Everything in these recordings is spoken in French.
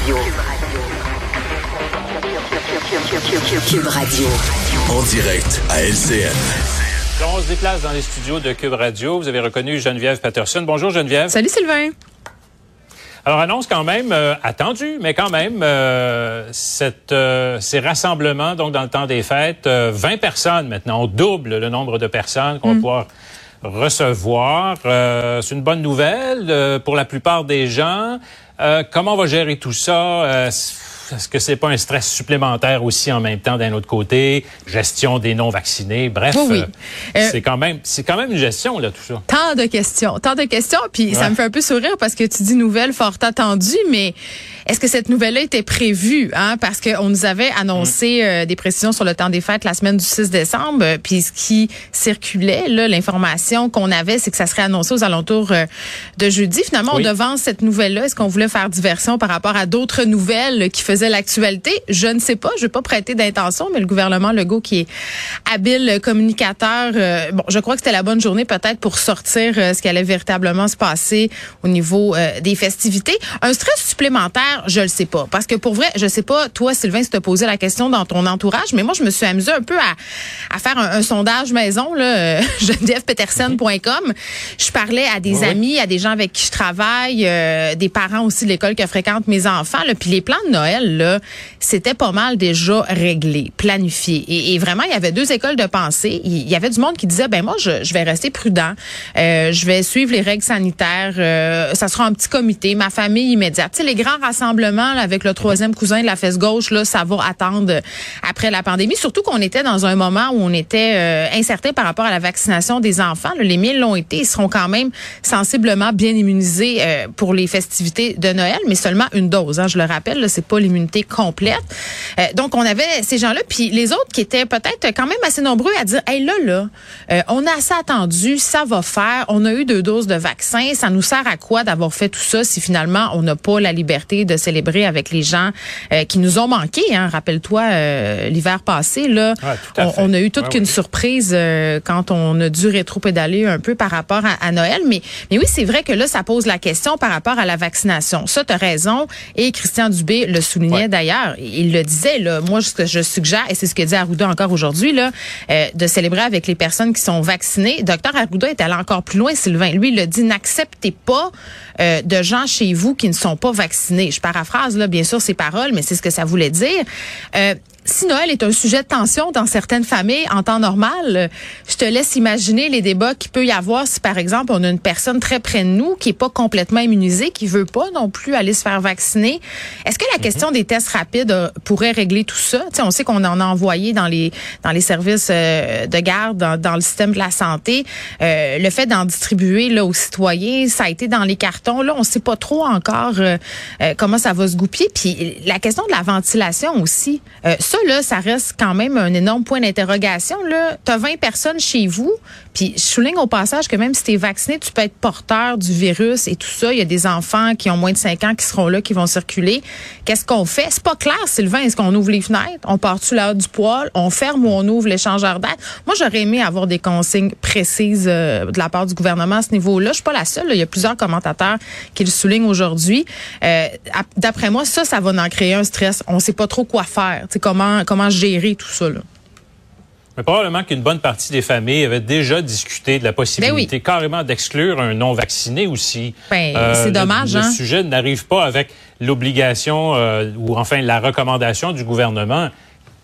Radio. Cube Radio. En direct à LCN. On se déplace dans les studios de Cube Radio. Vous avez reconnu Geneviève Patterson. Bonjour Geneviève. Salut Sylvain. Alors annonce quand même euh, attendue, mais quand même euh, cette, euh, ces rassemblements donc dans le temps des fêtes, 20 personnes maintenant, on double le nombre de personnes qu'on va pouvoir recevoir. C'est une bonne nouvelle pour la plupart des gens. comment on va gérer tout ça? Est-ce que c'est pas un stress supplémentaire aussi en même temps d'un autre côté, gestion des non vaccinés, bref, oui, euh, c'est quand même c'est quand même une gestion là tout ça. Tant de questions, tant de questions, puis ça me fait un peu sourire parce que tu dis nouvelle fort attendue, mais est-ce que cette nouvelle-là était prévue hein? Parce qu'on nous avait annoncé mm. euh, des précisions sur le temps des fêtes la semaine du 6 décembre, puis ce qui circulait là, l'information qu'on avait, c'est que ça serait annoncé aux alentours euh, de jeudi. Finalement, on devance cette nouvelle-là. Est-ce qu'on voulait faire diversion par rapport à d'autres nouvelles qui faisaient l'actualité. Je ne sais pas, je vais pas prêter d'intention, mais le gouvernement Legault qui est habile communicateur, euh, bon, je crois que c'était la bonne journée peut-être pour sortir euh, ce qui allait véritablement se passer au niveau euh, des festivités. Un stress supplémentaire, je le sais pas, parce que pour vrai, je sais pas, toi Sylvain, si tu posé la question dans ton entourage, mais moi je me suis amusée un peu à, à faire un, sondage maison là, genevièvepetersen.com. Je parlais à des amis, à des gens avec qui je travaille, des parents aussi de l'école que fréquentent mes enfants, là, puis les plans de Noël c'était pas mal déjà réglé, planifié. Et, vraiment, il y avait deux écoles de pensée. Il y avait du monde qui disait, ben moi, je, vais rester prudent, euh, je vais suivre les règles sanitaires, euh, ça sera un petit comité, ma famille immédiate. Tu sais, les grands rassemblements avec le troisième cousin de la fesse gauche, là, ça va attendre après la pandémie. Surtout qu'on était dans un moment où on était euh, incertain par rapport à la vaccination des enfants. les miens l'ont été, ils seront quand même sensiblement bien immunisés pour les festivités de Noël, mais seulement une dose. Hein, je le rappelle, c'est pas l'immunité complète. Euh, donc, on avait ces gens-là, puis les autres qui étaient peut-être quand même assez nombreux à dire, hey là, là, euh, on a assez attendu, ça va faire, on a eu deux doses de vaccin, ça nous sert à quoi d'avoir fait tout ça si finalement on n'a pas la liberté de célébrer avec les gens euh, qui nous ont manqué. Hein? Rappelle-toi, l'hiver passé, là, on, a eu toute qu'une surprise quand on a dû rétro-pédaler un peu par rapport à, Noël. Mais, mais oui, c'est vrai que là, ça pose la question par rapport à la vaccination. Ça, tu as raison. Et Christian Dubé le souligne d'ailleurs. Il le disait, là, moi, ce que je suggère, et c'est ce que dit Arruda encore aujourd'hui, là, euh, de célébrer avec les personnes qui sont vaccinées. Docteur Arruda est allé encore plus loin, Sylvain. Lui, il le dit, n'acceptez pas euh, de gens chez vous qui ne sont pas vaccinés. Je paraphrase, là, bien sûr, ces paroles, mais c'est ce que ça voulait dire. Euh, si Noël est un sujet de tension dans certaines familles en temps normal, je te laisse imaginer les débats qu'il peut y avoir si, par exemple, on a une personne très près de nous qui est pas complètement immunisée, qui veut pas non plus aller se faire vacciner. Est-ce que la mhm. question des tests rapides euh, pourrait régler tout ça? on sait qu'on en a envoyé dans les dans les services euh, de garde, dans, le système de la santé. Euh, le fait d'en distribuer là aux citoyens, ça a été dans les cartons. Là, on sait pas trop encore comment ça va se goupiller. Puis la question de la ventilation aussi. ça, là, ça reste quand même un énorme point d'interrogation. Là, tu as 20 personnes chez vous, puis je souligne au passage que même si tu es vacciné, tu peux être porteur du virus et tout ça. Il y a des enfants qui ont moins de 5 ans qui seront là, qui vont circuler. Qu'est-ce qu'on fait? C'est pas clair, Sylvain. Est-ce qu'on ouvre les fenêtres? On part-tu là du poil? On ferme ou on ouvre l'échangeur d'air? Moi, j'aurais aimé avoir des consignes précises euh, de la part du gouvernement à ce niveau-là. Je suis pas la seule. Il y a plusieurs commentateurs qui le soulignent aujourd'hui. Euh, D'après moi, ça, ça va en créer un stress. On sait pas trop quoi faire. sais comment comment, gérer tout ça. Là. Mais probablement qu'une bonne partie des familles avaient déjà discuté de la possibilité ben carrément d'exclure un non-vacciné aussi. Ben, c'est euh, dommage. Le, hein? sujet n'arrive pas avec l'obligation euh, ou enfin la recommandation du gouvernement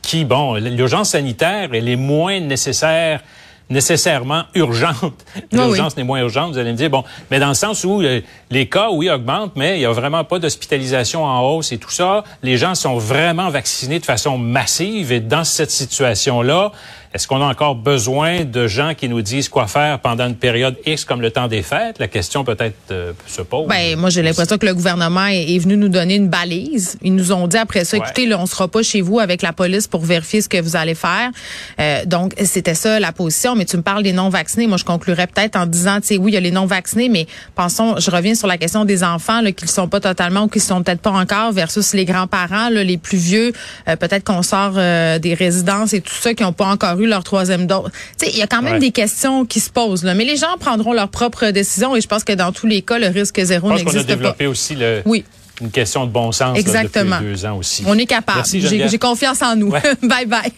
qui, bon, l'urgence sanitaire, elle est moins nécessaire nécessairement urgente. L'urgence n'est moins urgente. Vous allez me dire, bon, mais dans le sens où euh, les cas, oui, augmentent, mais il n'y a vraiment pas d'hospitalisation en hausse et tout ça. Les gens sont vraiment vaccinés de façon massive et dans cette situation-là, est-ce qu'on a encore besoin de gens qui nous disent quoi faire pendant une période X comme le temps des fêtes? La question peut-être euh, se pose. Ben, moi, j'ai l'impression que le gouvernement est, venu nous donner une balise. Ils nous ont dit après ça, écoutez, là, on sera pas chez vous avec la police pour vérifier ce que vous allez faire. Euh, donc, c'était ça la position. Mais tu me parles des non-vaccinés. Moi, je conclurais peut-être en disant, tu sais, oui, il y a les non-vaccinés, mais pensons, je reviens sur la question des enfants, là, qu'ils sont pas totalement ou qui sont peut-être pas encore versus les grands-parents, les plus vieux. Euh, peut-être qu'on sort des résidences et tout ça qui n'ont pas encore eu leur troisième dose. Il y a quand même des questions qui se posent. Là. Mais les gens prendront leurs propres décisions et je pense que dans tous les cas, le risque zéro n'existe pas. développé aussi le... Oui une question de bon sens là, Exactement. depuis deux ans aussi. On est capable. J'ai confiance en nous. Ouais. bye bye.